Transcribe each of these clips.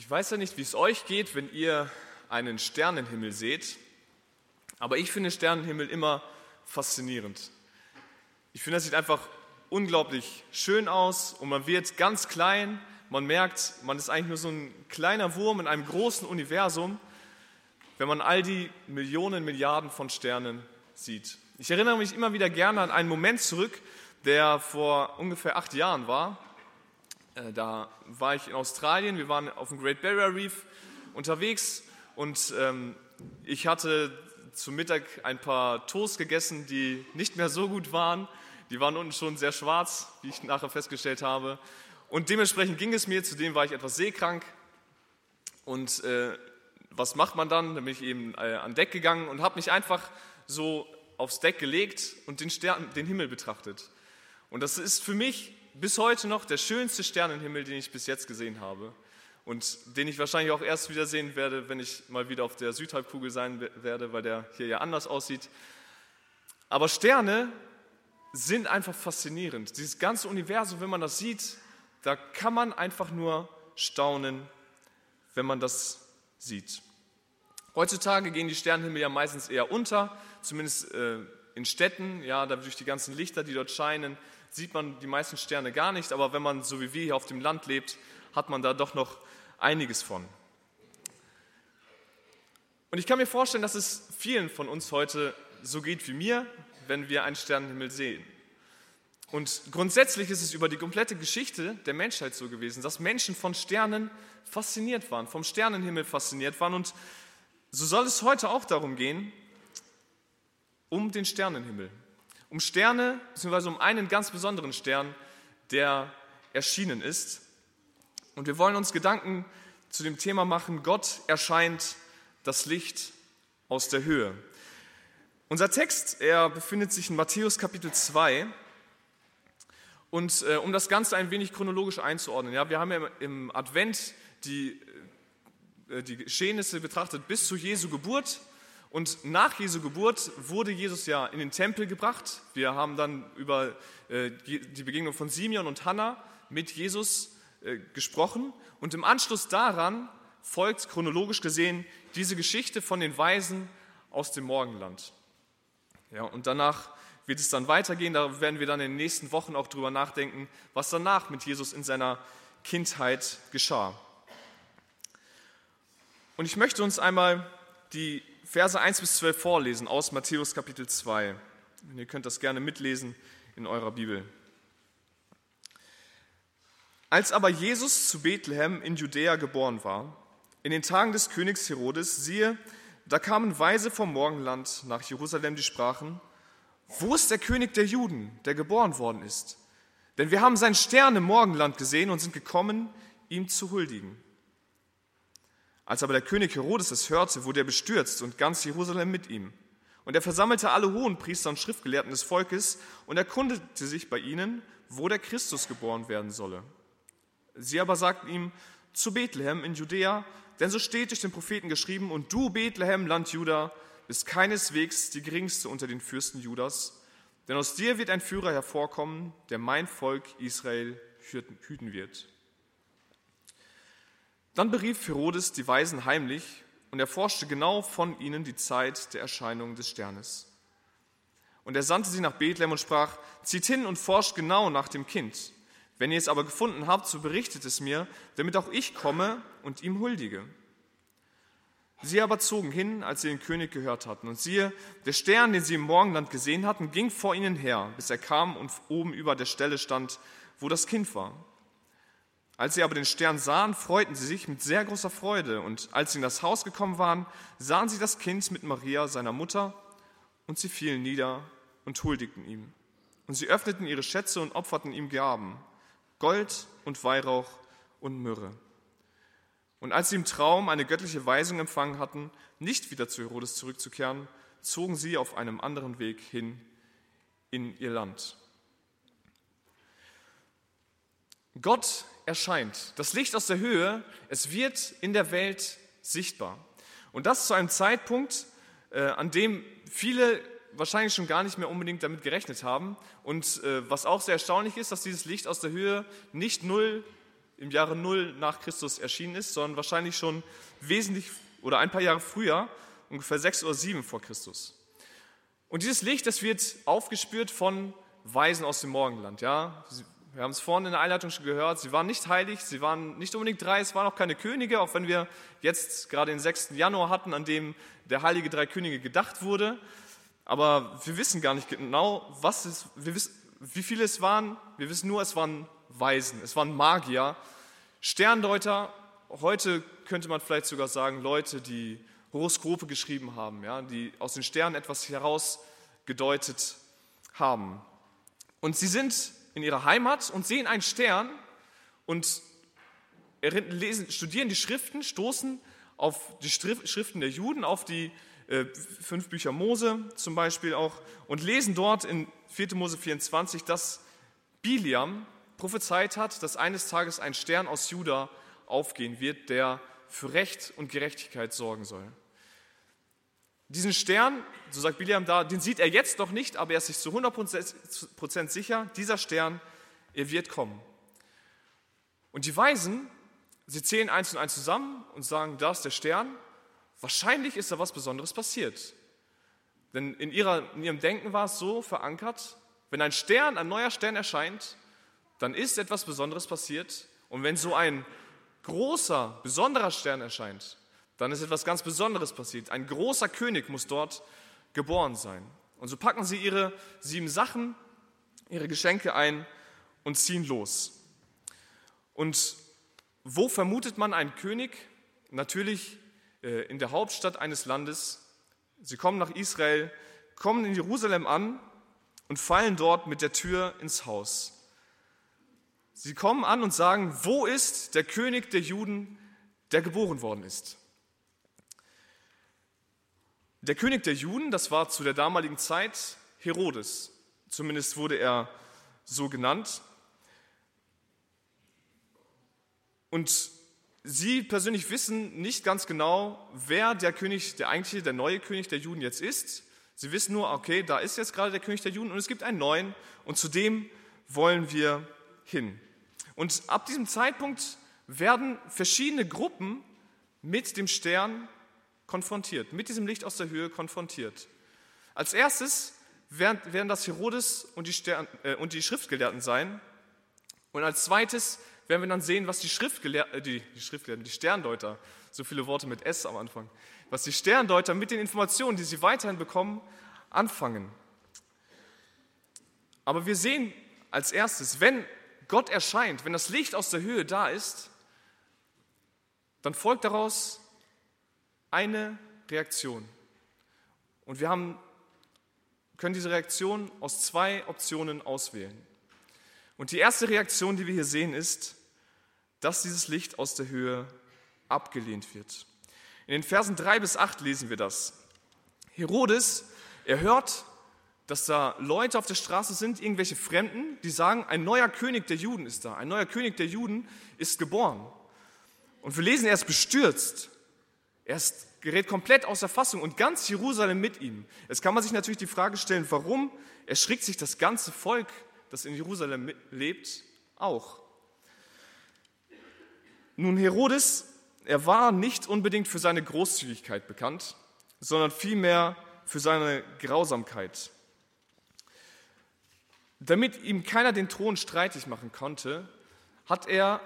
Ich weiß ja nicht, wie es euch geht, wenn ihr einen Sternenhimmel seht, aber ich finde Sternenhimmel immer faszinierend. Ich finde, das sieht einfach unglaublich schön aus und man wird ganz klein. Man merkt, man ist eigentlich nur so ein kleiner Wurm in einem großen Universum, wenn man all die Millionen, Milliarden von Sternen sieht. Ich erinnere mich immer wieder gerne an einen Moment zurück, der vor ungefähr acht Jahren war. Äh, da war ich in Australien, wir waren auf dem Great Barrier Reef unterwegs und ähm, ich hatte zum Mittag ein paar Toast gegessen, die nicht mehr so gut waren. Die waren unten schon sehr schwarz, wie ich nachher festgestellt habe. Und dementsprechend ging es mir, zudem war ich etwas seekrank. Und äh, was macht man dann? Dann bin ich eben äh, an Deck gegangen und habe mich einfach so aufs Deck gelegt und den, Stern, den Himmel betrachtet. Und das ist für mich bis heute noch der schönste Sternenhimmel, den ich bis jetzt gesehen habe und den ich wahrscheinlich auch erst wieder sehen werde, wenn ich mal wieder auf der Südhalbkugel sein werde, weil der hier ja anders aussieht. Aber Sterne sind einfach faszinierend. Dieses ganze Universum, wenn man das sieht, da kann man einfach nur staunen, wenn man das sieht. Heutzutage gehen die Sternenhimmel ja meistens eher unter, zumindest äh, in Städten, ja, durch die ganzen Lichter, die dort scheinen, sieht man die meisten Sterne gar nicht, aber wenn man so wie wir hier auf dem Land lebt, hat man da doch noch einiges von. Und ich kann mir vorstellen, dass es vielen von uns heute so geht wie mir, wenn wir einen Sternenhimmel sehen. Und grundsätzlich ist es über die komplette Geschichte der Menschheit so gewesen, dass Menschen von Sternen fasziniert waren, vom Sternenhimmel fasziniert waren. Und so soll es heute auch darum gehen, um den Sternenhimmel um Sterne, beziehungsweise um einen ganz besonderen Stern, der erschienen ist. Und wir wollen uns Gedanken zu dem Thema machen, Gott erscheint das Licht aus der Höhe. Unser Text, er befindet sich in Matthäus Kapitel 2. Und äh, um das Ganze ein wenig chronologisch einzuordnen, ja, wir haben ja im Advent die, äh, die Geschehnisse betrachtet bis zu Jesu Geburt und nach Jesu Geburt wurde Jesus ja in den Tempel gebracht. Wir haben dann über äh, die Begegnung von Simeon und Hannah mit Jesus äh, gesprochen. Und im Anschluss daran folgt chronologisch gesehen diese Geschichte von den Weisen aus dem Morgenland. Ja, und danach wird es dann weitergehen. Da werden wir dann in den nächsten Wochen auch drüber nachdenken, was danach mit Jesus in seiner Kindheit geschah. Und ich möchte uns einmal die Verse 1 bis 12 vorlesen aus Matthäus Kapitel 2. Und ihr könnt das gerne mitlesen in eurer Bibel. Als aber Jesus zu Bethlehem in Judäa geboren war, in den Tagen des Königs Herodes, siehe, da kamen Weise vom Morgenland nach Jerusalem, die sprachen, wo ist der König der Juden, der geboren worden ist? Denn wir haben seinen Stern im Morgenland gesehen und sind gekommen, ihm zu huldigen. Als aber der König Herodes es hörte, wurde er bestürzt und ganz Jerusalem mit ihm. Und er versammelte alle hohen Priester und Schriftgelehrten des Volkes und erkundete sich bei ihnen, wo der Christus geboren werden solle. Sie aber sagten ihm, zu Bethlehem in Judäa, denn so steht durch den Propheten geschrieben, und du, Bethlehem, Land Juda, bist keineswegs die geringste unter den Fürsten Judas, denn aus dir wird ein Führer hervorkommen, der mein Volk Israel hüten wird. Dann berief Herodes die Weisen heimlich und erforschte genau von ihnen die Zeit der Erscheinung des Sternes. Und er sandte sie nach Bethlehem und sprach, zieht hin und forscht genau nach dem Kind. Wenn ihr es aber gefunden habt, so berichtet es mir, damit auch ich komme und ihm huldige. Sie aber zogen hin, als sie den König gehört hatten. Und siehe, der Stern, den sie im Morgenland gesehen hatten, ging vor ihnen her, bis er kam und oben über der Stelle stand, wo das Kind war. Als sie aber den Stern sahen, freuten sie sich mit sehr großer Freude. Und als sie in das Haus gekommen waren, sahen sie das Kind mit Maria, seiner Mutter, und sie fielen nieder und huldigten ihm. Und sie öffneten ihre Schätze und opferten ihm Gaben, Gold und Weihrauch und Myrrhe. Und als sie im Traum eine göttliche Weisung empfangen hatten, nicht wieder zu Herodes zurückzukehren, zogen sie auf einem anderen Weg hin in ihr Land. Gott erscheint. Das Licht aus der Höhe, es wird in der Welt sichtbar. Und das zu einem Zeitpunkt, äh, an dem viele wahrscheinlich schon gar nicht mehr unbedingt damit gerechnet haben. Und äh, was auch sehr erstaunlich ist, dass dieses Licht aus der Höhe nicht null im Jahre Null nach Christus erschienen ist, sondern wahrscheinlich schon wesentlich oder ein paar Jahre früher, ungefähr sechs oder sieben vor Christus. Und dieses Licht, das wird aufgespürt von Weisen aus dem Morgenland. Ja? Wir haben es vorhin in der Einleitung schon gehört, sie waren nicht heilig, sie waren nicht unbedingt drei, es waren auch keine Könige, auch wenn wir jetzt gerade den 6. Januar hatten, an dem der heilige drei Könige gedacht wurde. Aber wir wissen gar nicht genau, was es, wir wissen, wie viele es waren. Wir wissen nur, es waren Weisen, es waren Magier, Sterndeuter. Heute könnte man vielleicht sogar sagen, Leute, die Horoskope geschrieben haben, ja, die aus den Sternen etwas herausgedeutet haben. Und sie sind in ihrer Heimat und sehen einen Stern und lesen, studieren die Schriften, stoßen auf die Schriften der Juden, auf die äh, fünf Bücher Mose zum Beispiel auch und lesen dort in 4. Mose 24, dass Biliam prophezeit hat, dass eines Tages ein Stern aus Juda aufgehen wird, der für Recht und Gerechtigkeit sorgen soll. Diesen Stern, so sagt Biliam da, den sieht er jetzt noch nicht, aber er ist sich zu 100% sicher, dieser Stern, er wird kommen. Und die Weisen, sie zählen eins und eins zusammen und sagen, da ist der Stern, wahrscheinlich ist da was Besonderes passiert. Denn in, ihrer, in ihrem Denken war es so verankert, wenn ein Stern, ein neuer Stern erscheint, dann ist etwas Besonderes passiert. Und wenn so ein großer, besonderer Stern erscheint, dann ist etwas ganz Besonderes passiert. Ein großer König muss dort geboren sein. Und so packen sie ihre sieben Sachen, ihre Geschenke ein und ziehen los. Und wo vermutet man einen König? Natürlich äh, in der Hauptstadt eines Landes. Sie kommen nach Israel, kommen in Jerusalem an und fallen dort mit der Tür ins Haus. Sie kommen an und sagen, wo ist der König der Juden, der geboren worden ist? Der König der Juden, das war zu der damaligen Zeit Herodes. Zumindest wurde er so genannt. Und Sie persönlich wissen nicht ganz genau, wer der König, der eigentliche, der neue König der Juden jetzt ist. Sie wissen nur, okay, da ist jetzt gerade der König der Juden und es gibt einen neuen und zu dem wollen wir hin. Und ab diesem Zeitpunkt werden verschiedene Gruppen mit dem Stern konfrontiert, mit diesem Licht aus der Höhe konfrontiert. Als erstes werden, das Herodes und die, Stern, äh, und die Schriftgelehrten sein. Und als zweites werden wir dann sehen, was die, Schriftgelehr äh, die, die Schriftgelehrten, die Sterndeuter, so viele Worte mit S am Anfang, was die Sterndeuter mit den Informationen, die sie weiterhin bekommen, anfangen. Aber wir sehen als erstes, wenn Gott erscheint, wenn das Licht aus der Höhe da ist, dann folgt daraus eine Reaktion. Und wir haben, können diese Reaktion aus zwei Optionen auswählen. Und die erste Reaktion, die wir hier sehen, ist, dass dieses Licht aus der Höhe abgelehnt wird. In den Versen 3 bis 8 lesen wir das. Herodes, er hört, dass da Leute auf der Straße sind, irgendwelche Fremden, die sagen, ein neuer König der Juden ist da, ein neuer König der Juden ist geboren. Und wir lesen, er ist bestürzt. Er ist, gerät komplett außer Fassung und ganz Jerusalem mit ihm. Jetzt kann man sich natürlich die Frage stellen, warum erschrickt sich das ganze Volk, das in Jerusalem lebt, auch? Nun, Herodes, er war nicht unbedingt für seine Großzügigkeit bekannt, sondern vielmehr für seine Grausamkeit. Damit ihm keiner den Thron streitig machen konnte, hat er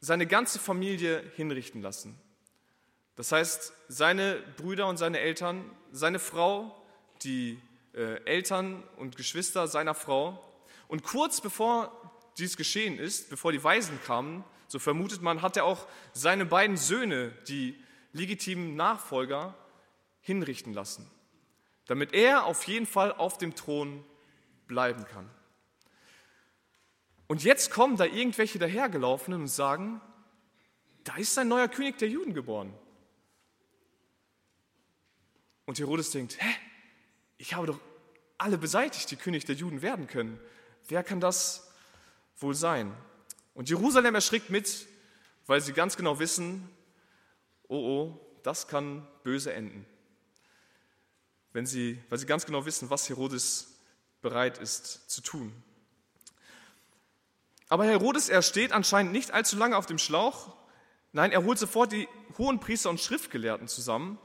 seine ganze Familie hinrichten lassen. Das heißt, seine Brüder und seine Eltern, seine Frau, die äh, Eltern und Geschwister seiner Frau. Und kurz bevor dies geschehen ist, bevor die Weisen kamen, so vermutet man, hat er auch seine beiden Söhne, die legitimen Nachfolger, hinrichten lassen, damit er auf jeden Fall auf dem Thron bleiben kann. Und jetzt kommen da irgendwelche dahergelaufenen und sagen, da ist ein neuer König der Juden geboren. Und Herodes denkt, hä, ich habe doch alle beseitigt, die König der Juden werden können. Wer kann das wohl sein? Und Jerusalem erschrickt mit, weil sie ganz genau wissen, oh oh, das kann böse enden. Wenn sie, weil sie ganz genau wissen, was Herodes bereit ist zu tun. Aber Herodes, er steht anscheinend nicht allzu lange auf dem Schlauch. Nein, er holt sofort die hohen Priester und Schriftgelehrten zusammen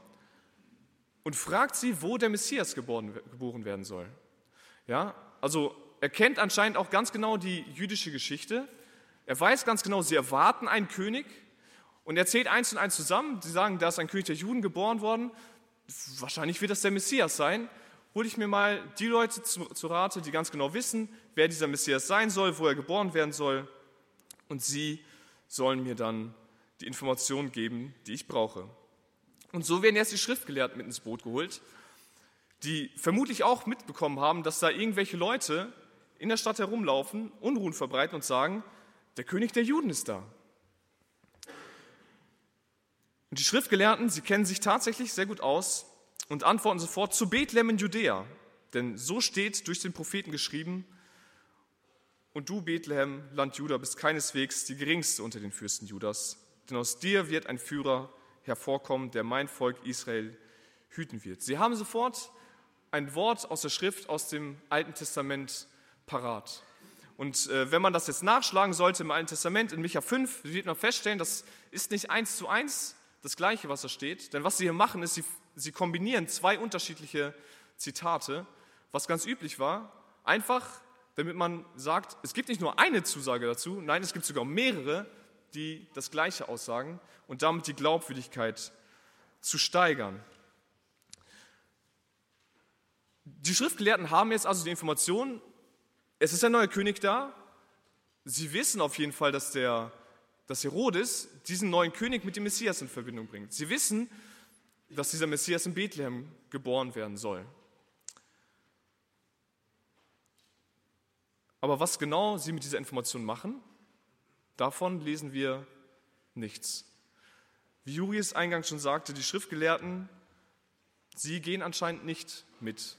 und fragt sie, wo der Messias geboren, geboren werden soll. Ja, also er kennt anscheinend auch ganz genau die jüdische Geschichte. Er weiß ganz genau, sie erwarten einen König und er zählt eins und eins zusammen. Sie sagen, da ist ein König der Juden geboren worden. Wahrscheinlich wird das der Messias sein. Hole ich mir mal die Leute zu, zu Rate, die ganz genau wissen, wer dieser Messias sein soll, wo er geboren werden soll. Und sie sollen mir dann die Informationen geben, die ich brauche. Und so werden erst die Schriftgelehrten mit ins Boot geholt, die vermutlich auch mitbekommen haben, dass da irgendwelche Leute in der Stadt herumlaufen, Unruhen verbreiten und sagen, der König der Juden ist da. Und die Schriftgelehrten, sie kennen sich tatsächlich sehr gut aus und antworten sofort zu Bethlehem in Judäa. Denn so steht durch den Propheten geschrieben, und du, Bethlehem, Land Juda, bist keineswegs die geringste unter den Fürsten Judas, denn aus dir wird ein Führer hervorkommen, der mein Volk Israel hüten wird. Sie haben sofort ein Wort aus der Schrift aus dem Alten Testament parat. Und äh, wenn man das jetzt nachschlagen sollte im Alten Testament, in Micha 5, wird man feststellen, das ist nicht eins zu eins das Gleiche, was da steht. Denn was sie hier machen, ist, sie, sie kombinieren zwei unterschiedliche Zitate, was ganz üblich war, einfach damit man sagt, es gibt nicht nur eine Zusage dazu, nein, es gibt sogar mehrere, die das Gleiche aussagen und damit die Glaubwürdigkeit zu steigern. Die Schriftgelehrten haben jetzt also die Information, es ist ein neuer König da. Sie wissen auf jeden Fall, dass, der, dass Herodes diesen neuen König mit dem Messias in Verbindung bringt. Sie wissen, dass dieser Messias in Bethlehem geboren werden soll. Aber was genau sie mit dieser Information machen, davon lesen wir nichts. Wie Juris eingangs schon sagte, die Schriftgelehrten, sie gehen anscheinend nicht mit,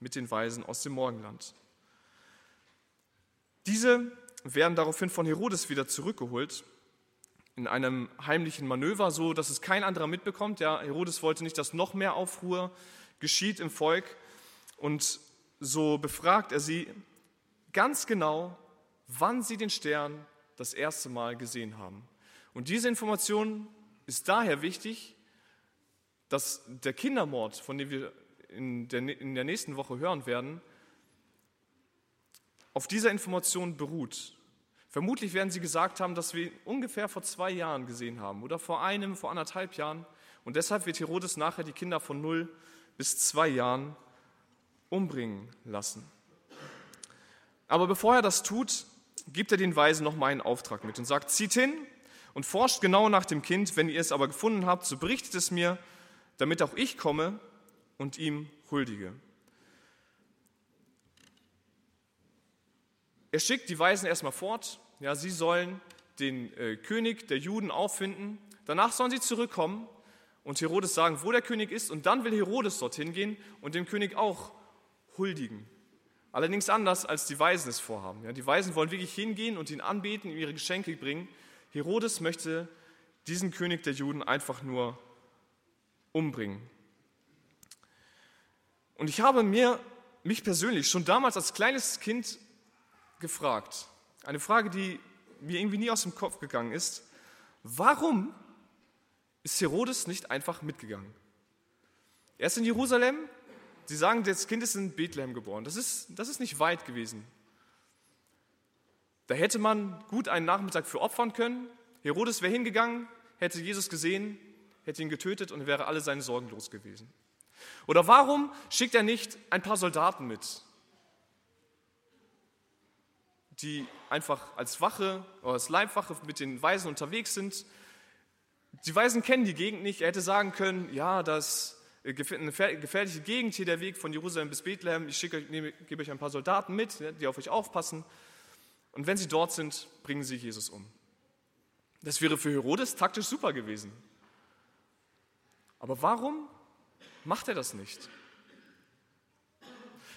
mit den Weisen aus dem Morgenland. Diese werden daraufhin von Herodes wieder zurückgeholt in einem heimlichen Manöver, so dass es kein anderer mitbekommt. Ja, Herodes wollte nicht, dass noch mehr Aufruhr geschieht im Volk. Und so befragt er sie, ganz genau, wann sie den Stern das erste Mal gesehen haben. Und diese Information ist daher wichtig, dass der Kindermord, von dem wir in der, in der nächsten Woche hören werden, auf dieser Information beruht. Vermutlich werden sie gesagt haben, dass wir ihn ungefähr vor zwei Jahren gesehen haben oder vor einem, vor anderthalb Jahren. Und deshalb wird Herodes nachher die Kinder von null bis zwei Jahren umbringen lassen. Aber bevor er das tut, gibt er den Weisen noch mal einen Auftrag mit und sagt, zieht hin und forscht genau nach dem Kind. Wenn ihr es aber gefunden habt, so berichtet es mir, damit auch ich komme und ihm huldige. Er schickt die Weisen erstmal fort. Ja, sie sollen den äh, König der Juden auffinden. Danach sollen sie zurückkommen und Herodes sagen, wo der König ist. Und dann will Herodes dorthin gehen und dem König auch huldigen. Allerdings anders, als die Weisen es vorhaben. Ja, die Weisen wollen wirklich hingehen und ihn anbeten, ihm ihre Geschenke bringen. Herodes möchte diesen König der Juden einfach nur umbringen. Und ich habe mir, mich persönlich, schon damals als kleines Kind gefragt, eine Frage, die mir irgendwie nie aus dem Kopf gegangen ist, warum ist Herodes nicht einfach mitgegangen? Er ist in Jerusalem, Sie sagen, das Kind ist in Bethlehem geboren. Das ist, das ist nicht weit gewesen. Da hätte man gut einen Nachmittag für opfern können. Herodes wäre hingegangen, hätte Jesus gesehen, hätte ihn getötet und wäre alle seine Sorgen los gewesen. Oder warum schickt er nicht ein paar Soldaten mit, die einfach als Wache oder als Leibwache mit den Weisen unterwegs sind? Die Weisen kennen die Gegend nicht. Er hätte sagen können, ja, das eine gefährliche Gegend hier, der Weg von Jerusalem bis Bethlehem. Ich schicke, nehme, gebe euch ein paar Soldaten mit, die auf euch aufpassen. Und wenn sie dort sind, bringen sie Jesus um. Das wäre für Herodes taktisch super gewesen. Aber warum macht er das nicht?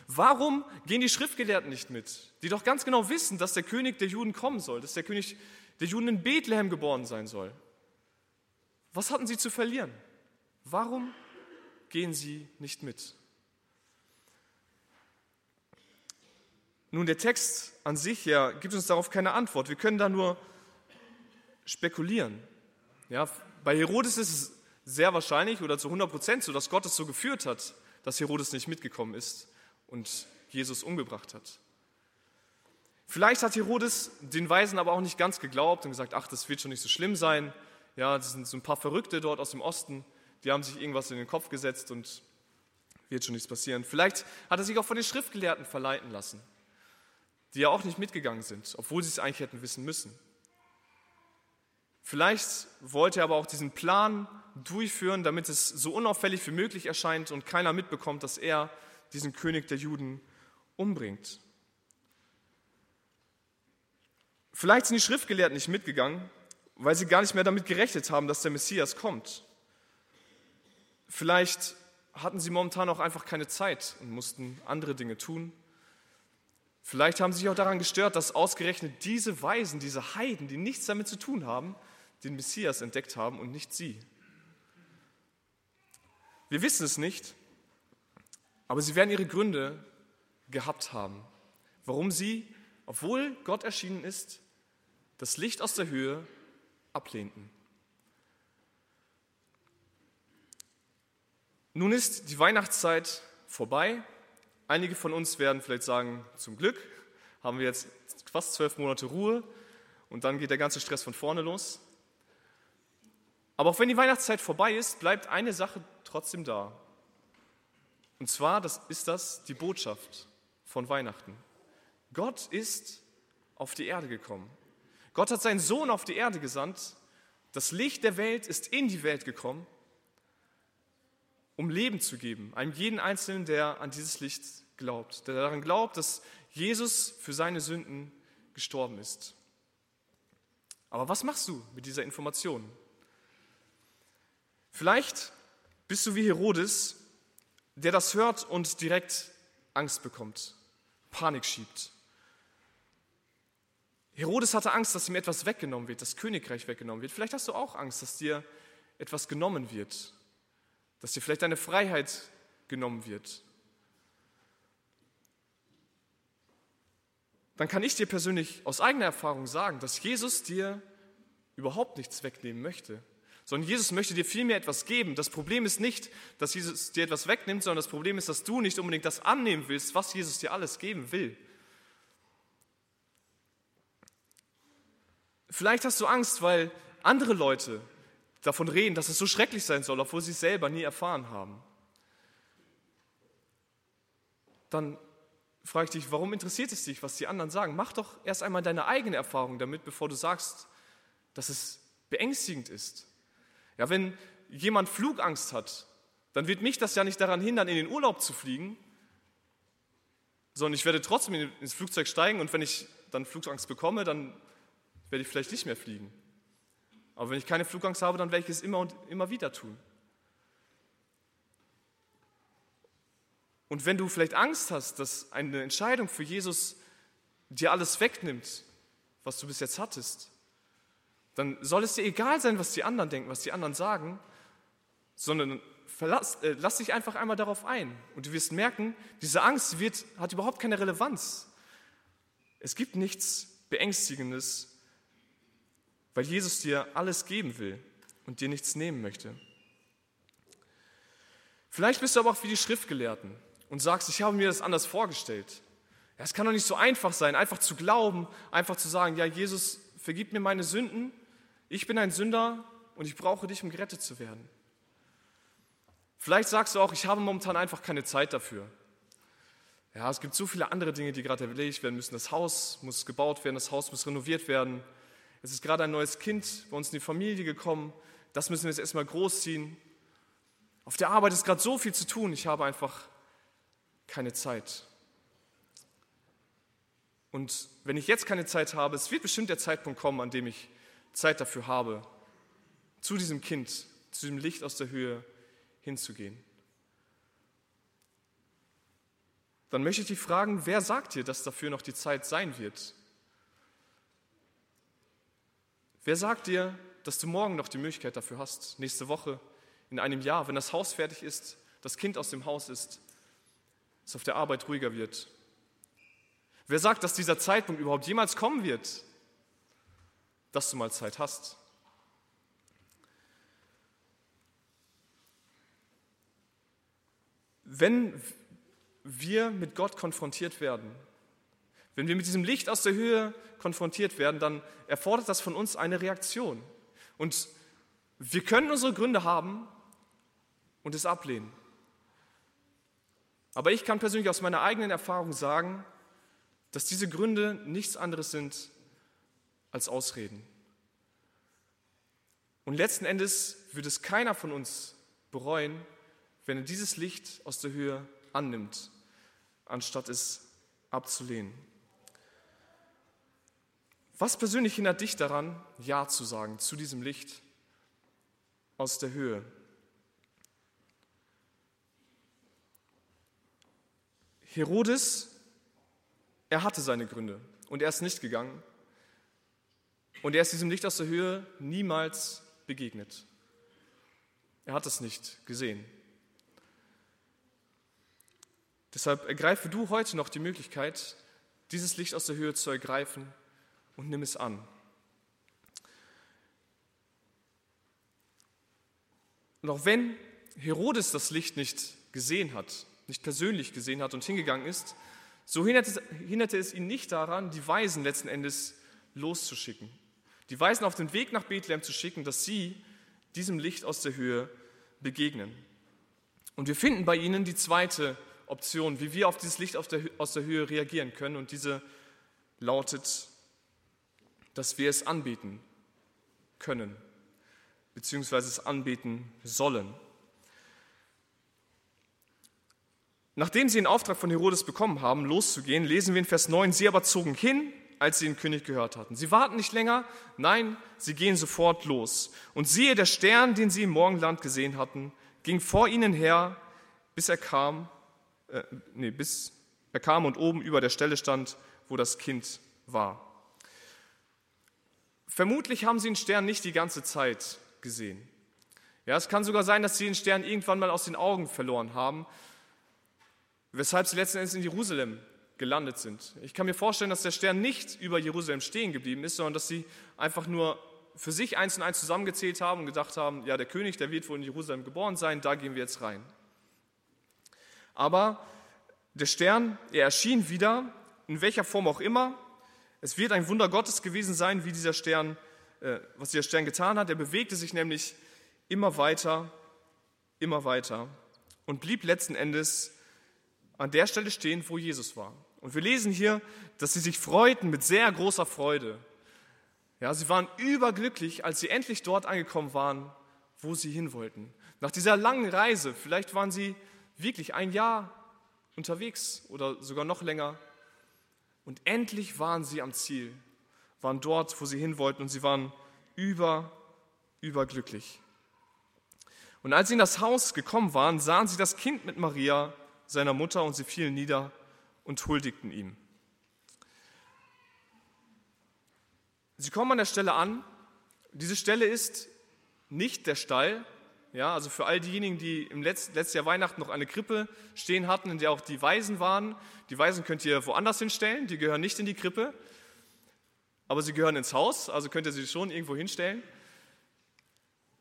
Warum gehen die Schriftgelehrten nicht mit, die doch ganz genau wissen, dass der König der Juden kommen soll, dass der König der Juden in Bethlehem geboren sein soll? Was hatten sie zu verlieren? Warum gehen sie nicht mit. Nun, der Text an sich ja gibt uns darauf keine Antwort. Wir können da nur spekulieren. Ja, bei Herodes ist es sehr wahrscheinlich oder zu 100 Prozent so, dass Gott es so geführt hat, dass Herodes nicht mitgekommen ist und Jesus umgebracht hat. Vielleicht hat Herodes den Weisen aber auch nicht ganz geglaubt und gesagt, ach, das wird schon nicht so schlimm sein. Ja, das sind so ein paar Verrückte dort aus dem Osten, die haben sich irgendwas in den Kopf gesetzt und wird schon nichts passieren. Vielleicht hat er sich auch von den Schriftgelehrten verleiten lassen, die ja auch nicht mitgegangen sind, obwohl sie es eigentlich hätten wissen müssen. Vielleicht wollte er aber auch diesen Plan durchführen, damit es so unauffällig wie möglich erscheint und keiner mitbekommt, dass er diesen König der Juden umbringt. Vielleicht sind die Schriftgelehrten nicht mitgegangen, weil sie gar nicht mehr damit gerechnet haben, dass der Messias kommt. Vielleicht hatten sie momentan auch einfach keine Zeit und mussten andere Dinge tun. Vielleicht haben sie sich auch daran gestört, dass ausgerechnet diese Weisen, diese Heiden, die nichts damit zu tun haben, den Messias entdeckt haben und nicht sie. Wir wissen es nicht, aber sie werden ihre Gründe gehabt haben, warum sie, obwohl Gott erschienen ist, das Licht aus der Höhe ablehnten. Nun ist die Weihnachtszeit vorbei. Einige von uns werden vielleicht sagen, zum Glück haben wir jetzt fast zwölf Monate Ruhe und dann geht der ganze Stress von vorne los. Aber auch wenn die Weihnachtszeit vorbei ist, bleibt eine Sache trotzdem da. Und zwar das ist das die Botschaft von Weihnachten. Gott ist auf die Erde gekommen. Gott hat seinen Sohn auf die Erde gesandt. Das Licht der Welt ist in die Welt gekommen um Leben zu geben, einem jeden Einzelnen, der an dieses Licht glaubt, der daran glaubt, dass Jesus für seine Sünden gestorben ist. Aber was machst du mit dieser Information? Vielleicht bist du wie Herodes, der das hört und direkt Angst bekommt, Panik schiebt. Herodes hatte Angst, dass ihm etwas weggenommen wird, das Königreich weggenommen wird. Vielleicht hast du auch Angst, dass dir etwas genommen wird dass dir vielleicht deine Freiheit genommen wird, dann kann ich dir persönlich aus eigener Erfahrung sagen, dass Jesus dir überhaupt nichts wegnehmen möchte, sondern Jesus möchte dir vielmehr etwas geben. Das Problem ist nicht, dass Jesus dir etwas wegnimmt, sondern das Problem ist, dass du nicht unbedingt das annehmen willst, was Jesus dir alles geben will. Vielleicht hast du Angst, weil andere Leute davon reden, dass es so schrecklich sein soll, obwohl sie es selber nie erfahren haben. Dann frage ich dich, warum interessiert es dich, was die anderen sagen? Mach doch erst einmal deine eigene Erfahrung damit, bevor du sagst, dass es beängstigend ist. Ja, wenn jemand Flugangst hat, dann wird mich das ja nicht daran hindern, in den Urlaub zu fliegen, sondern ich werde trotzdem ins Flugzeug steigen und wenn ich dann Flugangst bekomme, dann werde ich vielleicht nicht mehr fliegen. Aber wenn ich keine Flugangst habe, dann werde ich es immer und immer wieder tun. Und wenn du vielleicht Angst hast, dass eine Entscheidung für Jesus dir alles wegnimmt, was du bis jetzt hattest, dann soll es dir egal sein, was die anderen denken, was die anderen sagen, sondern verlass, äh, lass dich einfach einmal darauf ein. Und du wirst merken, diese Angst wird, hat überhaupt keine Relevanz. Es gibt nichts Beängstigendes, weil Jesus dir alles geben will und dir nichts nehmen möchte. Vielleicht bist du aber auch wie die Schriftgelehrten und sagst, ich habe mir das anders vorgestellt. Ja, es kann doch nicht so einfach sein, einfach zu glauben, einfach zu sagen, ja, Jesus, vergib mir meine Sünden, ich bin ein Sünder und ich brauche dich, um gerettet zu werden. Vielleicht sagst du auch, ich habe momentan einfach keine Zeit dafür. Ja, es gibt so viele andere Dinge, die gerade erledigt werden müssen. Das Haus muss gebaut werden, das Haus muss renoviert werden. Es ist gerade ein neues Kind bei uns in die Familie gekommen. Das müssen wir jetzt erstmal großziehen. Auf der Arbeit ist gerade so viel zu tun. Ich habe einfach keine Zeit. Und wenn ich jetzt keine Zeit habe, es wird bestimmt der Zeitpunkt kommen, an dem ich Zeit dafür habe, zu diesem Kind, zu dem Licht aus der Höhe hinzugehen. Dann möchte ich dich fragen, wer sagt dir, dass dafür noch die Zeit sein wird? Wer sagt dir, dass du morgen noch die Möglichkeit dafür hast, nächste Woche, in einem Jahr, wenn das Haus fertig ist, das Kind aus dem Haus ist, es auf der Arbeit ruhiger wird? Wer sagt, dass dieser Zeitpunkt überhaupt jemals kommen wird, dass du mal Zeit hast? Wenn wir mit Gott konfrontiert werden, wenn wir mit diesem Licht aus der Höhe konfrontiert werden, dann erfordert das von uns eine Reaktion. Und wir können unsere Gründe haben und es ablehnen. Aber ich kann persönlich aus meiner eigenen Erfahrung sagen, dass diese Gründe nichts anderes sind als Ausreden. Und letzten Endes wird es keiner von uns bereuen, wenn er dieses Licht aus der Höhe annimmt, anstatt es abzulehnen. Was persönlich hindert dich daran, Ja zu sagen zu diesem Licht aus der Höhe? Herodes, er hatte seine Gründe und er ist nicht gegangen. Und er ist diesem Licht aus der Höhe niemals begegnet. Er hat es nicht gesehen. Deshalb ergreife du heute noch die Möglichkeit, dieses Licht aus der Höhe zu ergreifen und nimm es an. Und auch wenn Herodes das Licht nicht gesehen hat, nicht persönlich gesehen hat und hingegangen ist, so hinderte, hinderte es ihn nicht daran, die Weisen letzten Endes loszuschicken. Die Weisen auf den Weg nach Bethlehem zu schicken, dass sie diesem Licht aus der Höhe begegnen. Und wir finden bei ihnen die zweite Option, wie wir auf dieses Licht aus der Höhe reagieren können. Und diese lautet, dass wir es anbeten können, beziehungsweise es anbeten sollen. Nachdem sie den Auftrag von Herodes bekommen haben, loszugehen, lesen wir in Vers 9, sie aber zogen hin, als sie den König gehört hatten. Sie warten nicht länger, nein, sie gehen sofort los. Und siehe, der Stern, den sie im Morgenland gesehen hatten, ging vor ihnen her, bis er kam, äh, nee, bis er kam und oben über der Stelle stand, wo das Kind war. Vermutlich haben sie den Stern nicht die ganze Zeit gesehen. Ja, es kann sogar sein, dass sie den Stern irgendwann mal aus den Augen verloren haben weshalb sie letzten Endes in Jerusalem gelandet sind. Ich kann mir vorstellen, dass der Stern nicht über Jerusalem stehen geblieben ist, sondern dass sie einfach nur für sich eins und eins zusammengezählt haben und gedacht haben, ja, der König, der wird wohl in Jerusalem geboren sein, da gehen wir jetzt rein. Aber der Stern, er erschien wieder, in welcher Form auch immer. Es wird ein Wunder Gottes gewesen sein, wie dieser Stern, äh, was dieser Stern getan hat. Er bewegte sich nämlich immer weiter, immer weiter und blieb letzten Endes an der Stelle stehen, wo Jesus war. Und wir lesen hier, dass sie sich freuten mit sehr großer Freude. Ja, sie waren überglücklich, als sie endlich dort angekommen waren, wo sie hin wollten. Nach dieser langen Reise, vielleicht waren sie wirklich ein Jahr unterwegs oder sogar noch länger. Und endlich waren sie am Ziel, waren dort, wo sie hin wollten und sie waren über, überglücklich. Und als sie in das Haus gekommen waren, sahen sie das Kind mit Maria seiner Mutter und sie fielen nieder und huldigten ihm. Sie kommen an der Stelle an. Diese Stelle ist nicht der Stall. Ja, also für all diejenigen, die im letzten, letzten Jahr Weihnachten noch eine Krippe stehen hatten, in der auch die Weisen waren. Die Weisen könnt ihr woanders hinstellen, die gehören nicht in die Krippe, aber sie gehören ins Haus, also könnt ihr sie schon irgendwo hinstellen.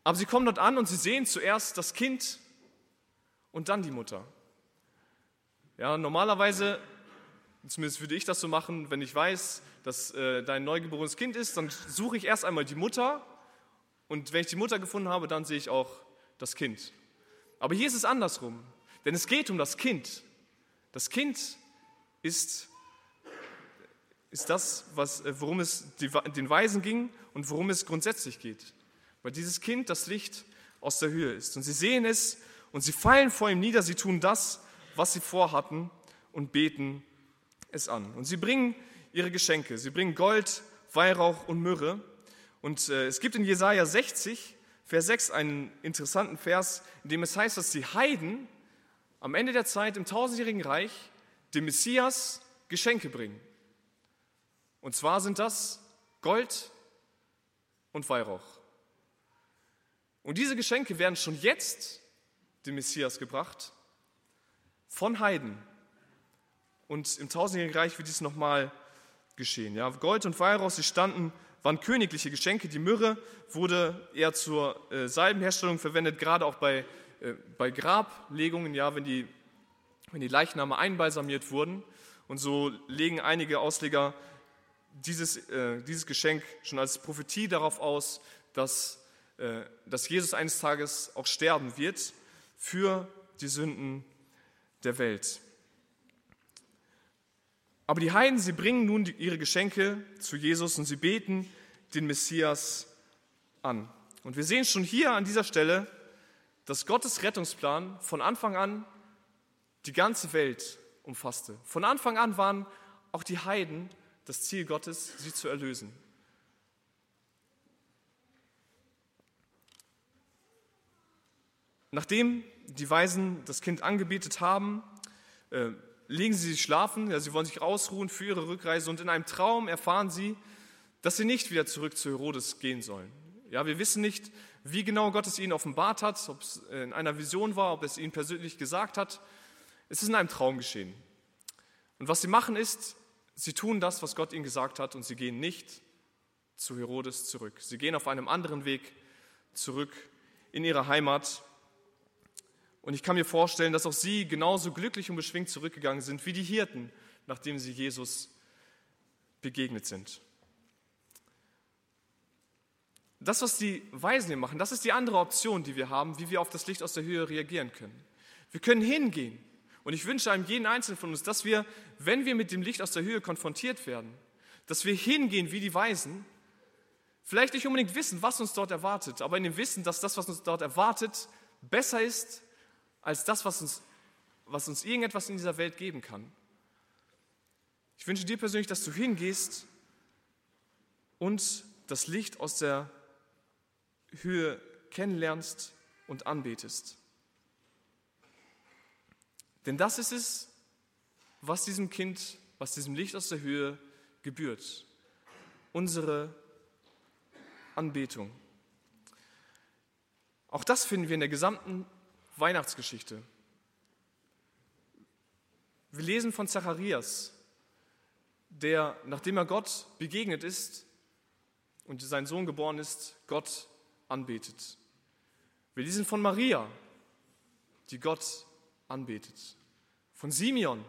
Aber sie kommen dort an und sie sehen zuerst das Kind und dann die Mutter. Ja, normalerweise, zumindest würde ich das so machen, wenn ich weiß, dass äh, dein neugeborenes Kind ist, dann suche ich erst einmal die Mutter und wenn ich die Mutter gefunden habe, dann sehe ich auch das Kind. Aber hier ist es andersrum, denn es geht um das Kind. Das Kind ist, ist das, was, äh, worum es den Weisen ging und worum es grundsätzlich geht. Weil dieses Kind das Licht aus der Höhe ist. Und sie sehen es und sie fallen vor ihm nieder, sie tun das, was sie vorhatten und beten es an. Und sie bringen ihre Geschenke. Sie bringen Gold, Weihrauch und Myrrhe. Und äh, es gibt in Jesaja 60, Vers 6 einen interessanten Vers, in dem es heißt, dass die Heiden am Ende der Zeit im tausendjährigen Reich dem Messias Geschenke bringen. Und zwar sind das Gold und Weihrauch. Und diese Geschenke werden schon jetzt dem Messias gebracht von Heiden. und im tausendjährigen Reich wird dies nochmal geschehen. Ja, Gold und Weihrauch, sie standen, waren königliche Geschenke. Die Myrrhe wurde eher zur äh, Salbenherstellung verwendet, gerade auch bei, äh, bei Grablegungen, ja, wenn die, wenn die Leichname einbalsamiert wurden. Und so legen einige Ausleger dieses, äh, dieses Geschenk schon als Prophetie darauf aus, dass, äh, dass Jesus eines Tages auch sterben wird für die Sünden der Welt. Aber die Heiden, sie bringen nun ihre Geschenke zu Jesus und sie beten den Messias an. Und wir sehen schon hier an dieser Stelle, dass Gottes Rettungsplan von Anfang an die ganze Welt umfasste. Von Anfang an waren auch die Heiden das Ziel Gottes, sie zu erlösen. Nachdem die Weisen das Kind angebetet haben, äh, legen sie sich schlafen, ja, sie wollen sich ausruhen für ihre Rückreise und in einem Traum erfahren sie, dass sie nicht wieder zurück zu Herodes gehen sollen. Ja, wir wissen nicht, wie genau Gott es ihnen offenbart hat, ob es in einer Vision war, ob es ihnen persönlich gesagt hat. Es ist in einem Traum geschehen. Und was sie machen ist, sie tun das, was Gott ihnen gesagt hat und sie gehen nicht zu Herodes zurück. Sie gehen auf einem anderen Weg zurück in ihre Heimat und ich kann mir vorstellen, dass auch sie genauso glücklich und beschwingt zurückgegangen sind wie die Hirten, nachdem sie Jesus begegnet sind. Das, was die Weisen hier machen, das ist die andere Option, die wir haben, wie wir auf das Licht aus der Höhe reagieren können. Wir können hingehen. Und ich wünsche einem jeden Einzelnen von uns, dass wir, wenn wir mit dem Licht aus der Höhe konfrontiert werden, dass wir hingehen wie die Weisen, vielleicht nicht unbedingt wissen, was uns dort erwartet, aber in dem Wissen, dass das, was uns dort erwartet, besser ist als das, was uns, was uns irgendetwas in dieser Welt geben kann. Ich wünsche dir persönlich, dass du hingehst und das Licht aus der Höhe kennenlernst und anbetest. Denn das ist es, was diesem Kind, was diesem Licht aus der Höhe gebührt. Unsere Anbetung. Auch das finden wir in der gesamten Weihnachtsgeschichte. Wir lesen von Zacharias, der, nachdem er Gott begegnet ist und sein Sohn geboren ist, Gott anbetet. Wir lesen von Maria, die Gott anbetet. Von Simeon,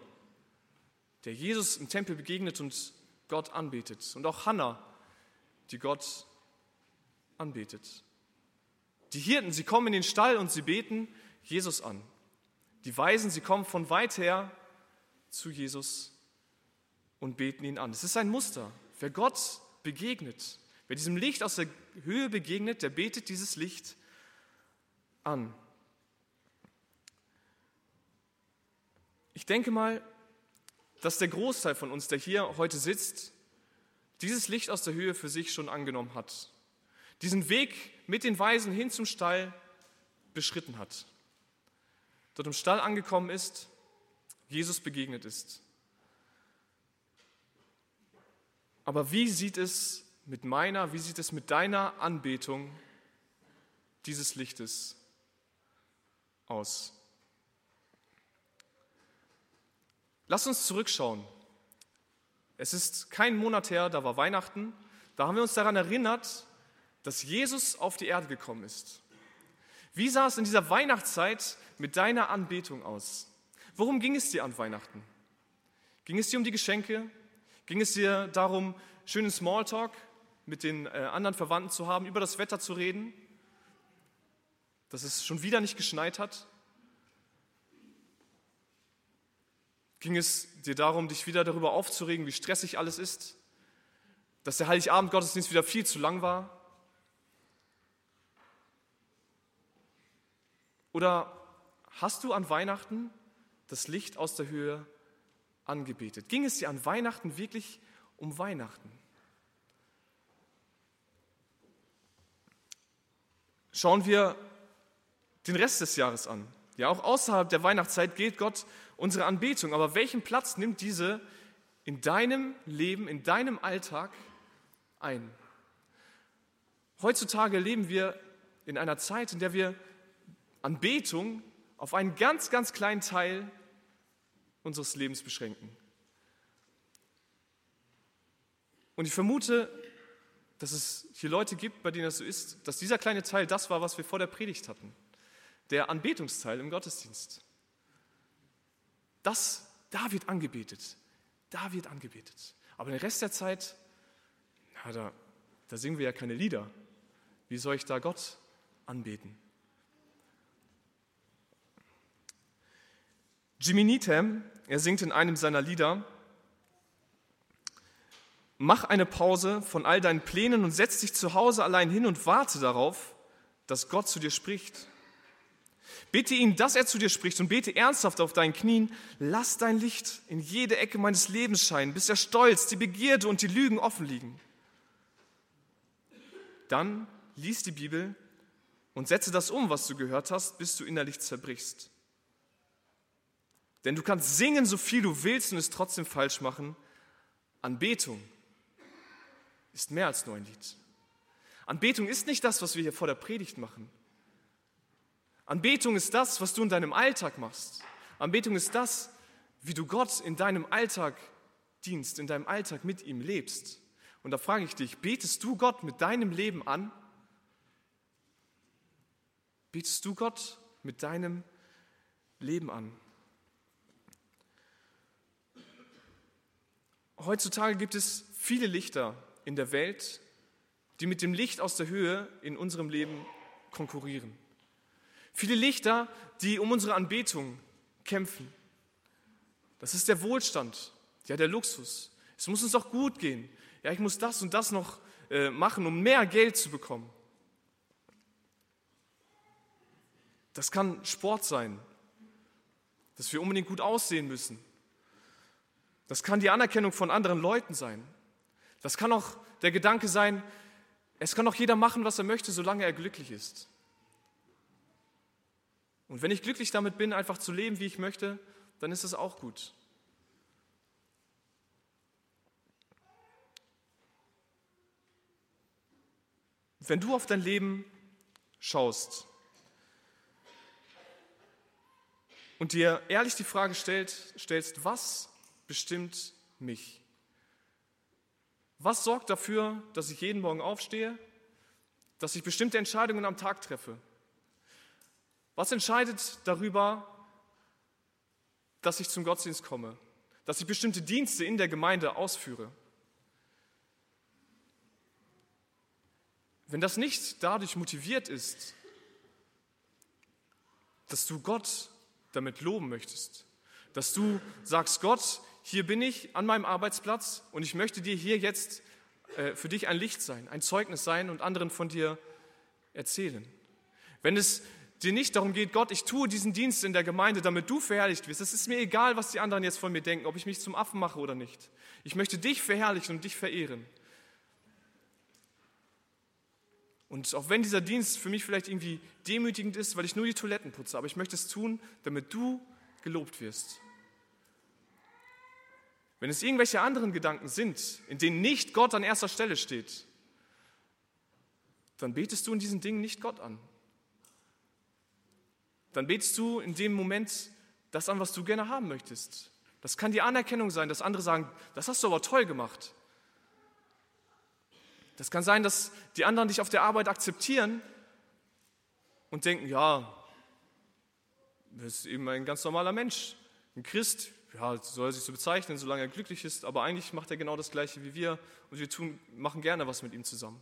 der Jesus im Tempel begegnet und Gott anbetet. Und auch Hannah, die Gott anbetet. Die Hirten, sie kommen in den Stall und sie beten Jesus an. Die Weisen, sie kommen von weit her zu Jesus und beten ihn an. Es ist ein Muster. Wer Gott begegnet, wer diesem Licht aus der Höhe begegnet, der betet dieses Licht an. Ich denke mal, dass der Großteil von uns, der hier heute sitzt, dieses Licht aus der Höhe für sich schon angenommen hat. Diesen Weg mit den Weisen hin zum Stall beschritten hat dort im Stall angekommen ist, Jesus begegnet ist. Aber wie sieht es mit meiner, wie sieht es mit deiner Anbetung dieses Lichtes aus? Lass uns zurückschauen. Es ist kein Monat her, da war Weihnachten. Da haben wir uns daran erinnert, dass Jesus auf die Erde gekommen ist. Wie sah es in dieser Weihnachtszeit mit deiner Anbetung aus? Worum ging es dir an Weihnachten? Ging es dir um die Geschenke? Ging es dir darum, schönen Smalltalk mit den äh, anderen Verwandten zu haben, über das Wetter zu reden? Dass es schon wieder nicht geschneit hat? Ging es dir darum, dich wieder darüber aufzuregen, wie stressig alles ist? Dass der Heiligabend Gottesdienst wieder viel zu lang war? Oder hast du an Weihnachten das Licht aus der Höhe angebetet? Ging es dir an Weihnachten wirklich um Weihnachten? Schauen wir den Rest des Jahres an. Ja, auch außerhalb der Weihnachtszeit geht Gott unsere Anbetung. Aber welchen Platz nimmt diese in deinem Leben, in deinem Alltag ein? Heutzutage leben wir in einer Zeit, in der wir Anbetung auf einen ganz, ganz kleinen Teil unseres Lebens beschränken. Und ich vermute, dass es hier Leute gibt, bei denen das so ist, dass dieser kleine Teil das war, was wir vor der Predigt hatten. Der Anbetungsteil im Gottesdienst. Das, da wird angebetet. Da wird angebetet. Aber den Rest der Zeit, na, da, da singen wir ja keine Lieder. Wie soll ich da Gott anbeten? Jimmy Needham, er singt in einem seiner Lieder, Mach eine Pause von all deinen Plänen und setz dich zu Hause allein hin und warte darauf, dass Gott zu dir spricht. Bitte ihn, dass er zu dir spricht und bete ernsthaft auf deinen Knien. Lass dein Licht in jede Ecke meines Lebens scheinen, bis der Stolz, die Begierde und die Lügen offen liegen. Dann lies die Bibel und setze das um, was du gehört hast, bis du innerlich zerbrichst. Denn du kannst singen, so viel du willst und es trotzdem falsch machen. Anbetung ist mehr als nur ein Lied. Anbetung ist nicht das, was wir hier vor der Predigt machen. Anbetung ist das, was du in deinem Alltag machst. Anbetung ist das, wie du Gott in deinem Alltag dienst, in deinem Alltag mit ihm lebst. Und da frage ich dich, betest du Gott mit deinem Leben an? Betest du Gott mit deinem Leben an? Heutzutage gibt es viele Lichter in der Welt, die mit dem Licht aus der Höhe in unserem Leben konkurrieren. Viele Lichter, die um unsere Anbetung kämpfen. Das ist der Wohlstand, ja der Luxus. Es muss uns auch gut gehen. Ja, ich muss das und das noch äh, machen, um mehr Geld zu bekommen. Das kann Sport sein, dass wir unbedingt gut aussehen müssen. Das kann die Anerkennung von anderen Leuten sein. Das kann auch der Gedanke sein, es kann auch jeder machen, was er möchte, solange er glücklich ist. Und wenn ich glücklich damit bin, einfach zu leben, wie ich möchte, dann ist es auch gut. Wenn du auf dein Leben schaust und dir ehrlich die Frage stellst, was bestimmt mich? Was sorgt dafür, dass ich jeden Morgen aufstehe, dass ich bestimmte Entscheidungen am Tag treffe? Was entscheidet darüber, dass ich zum Gottesdienst komme, dass ich bestimmte Dienste in der Gemeinde ausführe? Wenn das nicht dadurch motiviert ist, dass du Gott damit loben möchtest, dass du sagst, Gott, hier bin ich an meinem Arbeitsplatz und ich möchte dir hier jetzt äh, für dich ein Licht sein, ein Zeugnis sein und anderen von dir erzählen. Wenn es dir nicht darum geht, Gott, ich tue diesen Dienst in der Gemeinde, damit du verherrlicht wirst, es ist mir egal, was die anderen jetzt von mir denken, ob ich mich zum Affen mache oder nicht. Ich möchte dich verherrlichen und dich verehren. Und auch wenn dieser Dienst für mich vielleicht irgendwie demütigend ist, weil ich nur die Toiletten putze, aber ich möchte es tun, damit du gelobt wirst. Wenn es irgendwelche anderen Gedanken sind, in denen nicht Gott an erster Stelle steht, dann betest du in diesen Dingen nicht Gott an. Dann betest du in dem Moment das an, was du gerne haben möchtest. Das kann die Anerkennung sein, dass andere sagen, das hast du aber toll gemacht. Das kann sein, dass die anderen dich auf der Arbeit akzeptieren und denken, ja, das ist eben ein ganz normaler Mensch, ein Christ, ja, soll er sich so bezeichnen, solange er glücklich ist, aber eigentlich macht er genau das Gleiche wie wir und wir tun, machen gerne was mit ihm zusammen.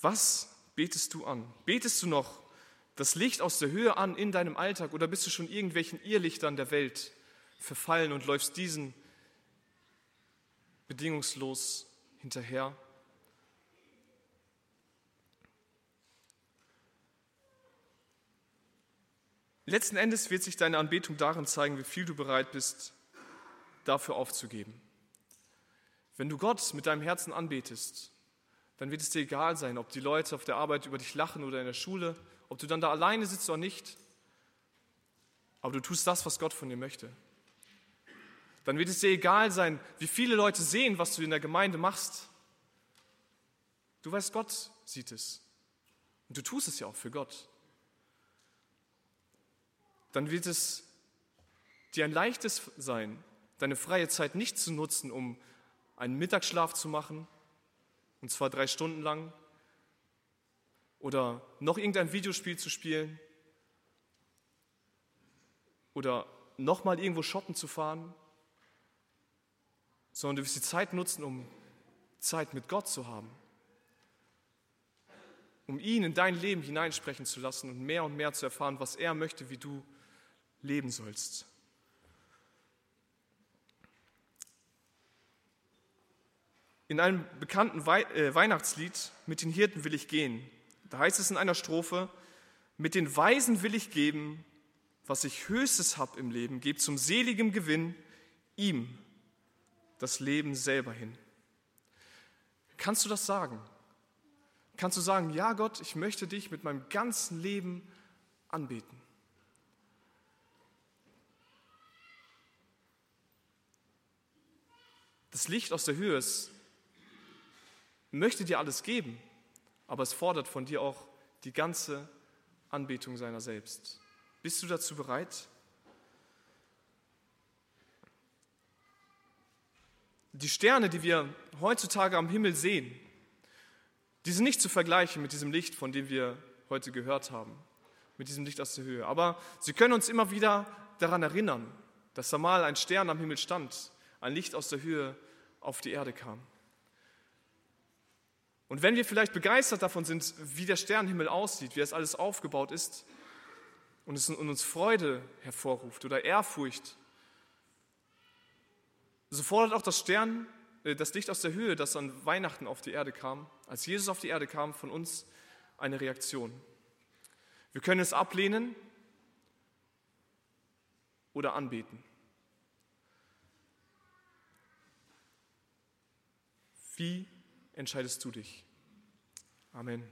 Was betest du an? Betest du noch das Licht aus der Höhe an in deinem Alltag oder bist du schon irgendwelchen Irrlichtern der Welt verfallen und läufst diesen bedingungslos hinterher? Letzten Endes wird sich deine Anbetung darin zeigen, wie viel du bereit bist, dafür aufzugeben. Wenn du Gott mit deinem Herzen anbetest, dann wird es dir egal sein, ob die Leute auf der Arbeit über dich lachen oder in der Schule, ob du dann da alleine sitzt oder nicht. Aber du tust das, was Gott von dir möchte. Dann wird es dir egal sein, wie viele Leute sehen, was du in der Gemeinde machst. Du weißt, Gott sieht es. Und du tust es ja auch für Gott dann wird es dir ein leichtes sein, deine freie Zeit nicht zu nutzen, um einen Mittagsschlaf zu machen, und zwar drei Stunden lang, oder noch irgendein Videospiel zu spielen, oder nochmal irgendwo shoppen zu fahren, sondern du wirst die Zeit nutzen, um Zeit mit Gott zu haben, um ihn in dein Leben hineinsprechen zu lassen und mehr und mehr zu erfahren, was er möchte, wie du leben sollst. In einem bekannten äh, Weihnachtslied, mit den Hirten will ich gehen, da heißt es in einer Strophe, mit den Weisen will ich geben, was ich höchstes hab im Leben, gebe zum seligen Gewinn ihm das Leben selber hin. Kannst du das sagen? Kannst du sagen, ja Gott, ich möchte dich mit meinem ganzen Leben anbeten? Das Licht aus der Höhe ist, möchte dir alles geben, aber es fordert von dir auch die ganze Anbetung seiner selbst. Bist du dazu bereit? Die Sterne, die wir heutzutage am Himmel sehen, die sind nicht zu vergleichen mit diesem Licht, von dem wir heute gehört haben, mit diesem Licht aus der Höhe. Aber sie können uns immer wieder daran erinnern, dass da mal ein Stern am Himmel stand, ein Licht aus der Höhe auf die Erde kam. Und wenn wir vielleicht begeistert davon sind, wie der Sternenhimmel aussieht, wie das alles aufgebaut ist und es in uns Freude hervorruft oder Ehrfurcht, so fordert auch das Stern, äh, das Licht aus der Höhe, das an Weihnachten auf die Erde kam, als Jesus auf die Erde kam, von uns eine Reaktion. Wir können es ablehnen oder anbeten. Wie entscheidest du dich? Amen.